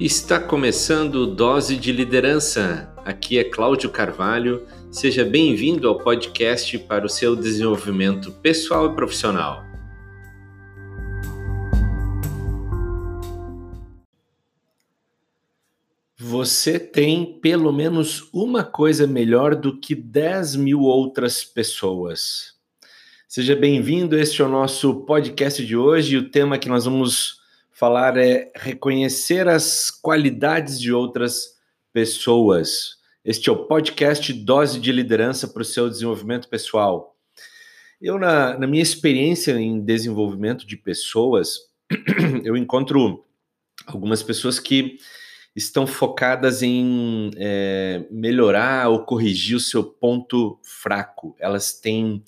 Está começando Dose de Liderança. Aqui é Cláudio Carvalho. Seja bem-vindo ao podcast para o seu desenvolvimento pessoal e profissional. Você tem pelo menos uma coisa melhor do que 10 mil outras pessoas. Seja bem-vindo, este é o nosso podcast de hoje e o tema que nós vamos falar é reconhecer as qualidades de outras pessoas. Este é o podcast Dose de Liderança para o seu desenvolvimento pessoal. Eu, na, na minha experiência em desenvolvimento de pessoas, eu encontro algumas pessoas que estão focadas em é, melhorar ou corrigir o seu ponto fraco. Elas têm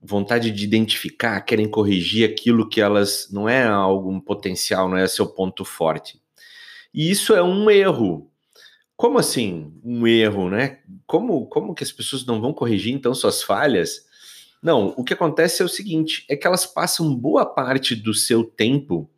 vontade de identificar, querem corrigir aquilo que elas não é algum potencial, não é seu ponto forte. E isso é um erro. Como assim um erro, né? Como, como que as pessoas não vão corrigir então suas falhas? Não, o que acontece é o seguinte: é que elas passam boa parte do seu tempo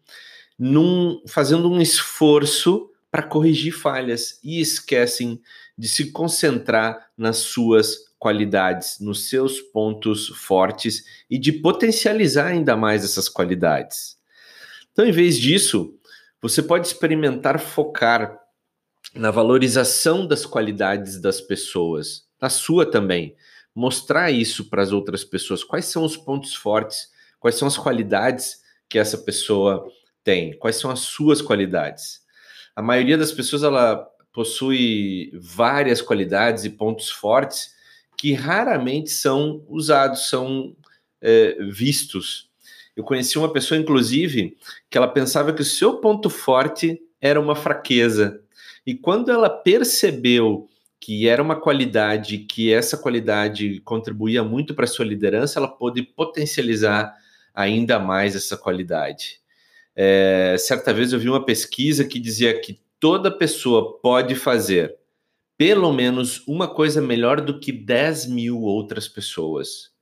num, fazendo um esforço para corrigir falhas e esquecem de se concentrar nas suas qualidades, nos seus pontos fortes e de potencializar ainda mais essas qualidades. Então, em vez disso, você pode experimentar focar na valorização das qualidades das pessoas, na sua também. Mostrar isso para as outras pessoas. Quais são os pontos fortes? Quais são as qualidades que essa pessoa tem? Quais são as suas qualidades? A maioria das pessoas ela possui várias qualidades e pontos fortes que raramente são usados, são é, vistos. Eu conheci uma pessoa, inclusive, que ela pensava que o seu ponto forte era uma fraqueza. E quando ela percebeu que era uma qualidade, que essa qualidade contribuía muito para sua liderança, ela pôde potencializar ainda mais essa qualidade. É, certa vez eu vi uma pesquisa que dizia que toda pessoa pode fazer pelo menos uma coisa melhor do que 10 mil outras pessoas.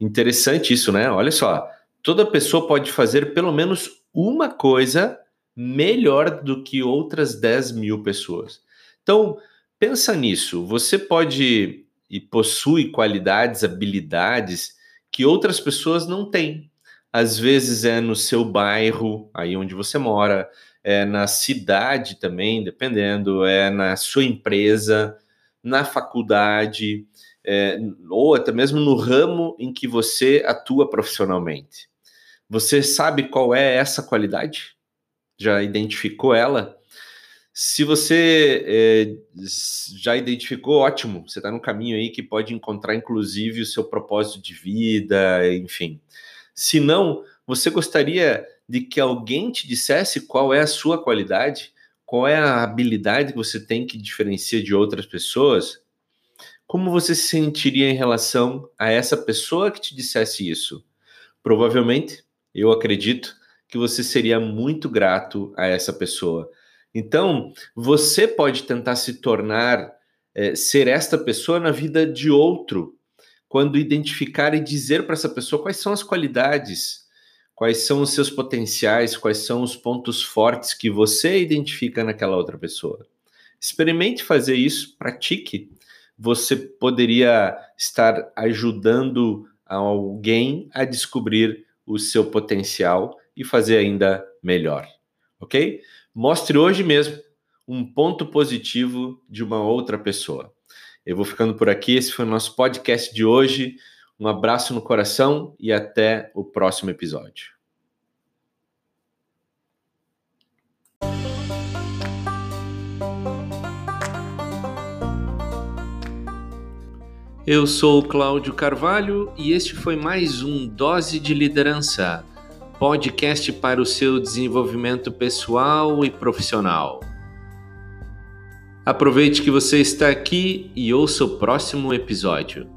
Interessante isso, né? Olha só, toda pessoa pode fazer pelo menos uma coisa melhor do que outras 10 mil pessoas. Então, pensa nisso. Você pode e possui qualidades, habilidades que outras pessoas não têm. Às vezes é no seu bairro, aí onde você mora, é na cidade também, dependendo, é na sua empresa, na faculdade, é, ou até mesmo no ramo em que você atua profissionalmente. Você sabe qual é essa qualidade? Já identificou ela? Se você é, já identificou, ótimo, você está no caminho aí que pode encontrar, inclusive, o seu propósito de vida, enfim. Se não, você gostaria de que alguém te dissesse qual é a sua qualidade, qual é a habilidade que você tem que diferencia de outras pessoas, como você se sentiria em relação a essa pessoa que te dissesse isso? Provavelmente, eu acredito que você seria muito grato a essa pessoa. Então, você pode tentar se tornar, é, ser esta pessoa na vida de outro, quando identificar e dizer para essa pessoa quais são as qualidades quais são os seus potenciais, quais são os pontos fortes que você identifica naquela outra pessoa. Experimente fazer isso, pratique. Você poderia estar ajudando alguém a descobrir o seu potencial e fazer ainda melhor, ok? Mostre hoje mesmo um ponto positivo de uma outra pessoa. Eu vou ficando por aqui. Esse foi o nosso podcast de hoje. Um abraço no coração e até o próximo episódio. Eu sou Cláudio Carvalho e este foi mais um Dose de Liderança, podcast para o seu desenvolvimento pessoal e profissional. Aproveite que você está aqui e ouça o próximo episódio.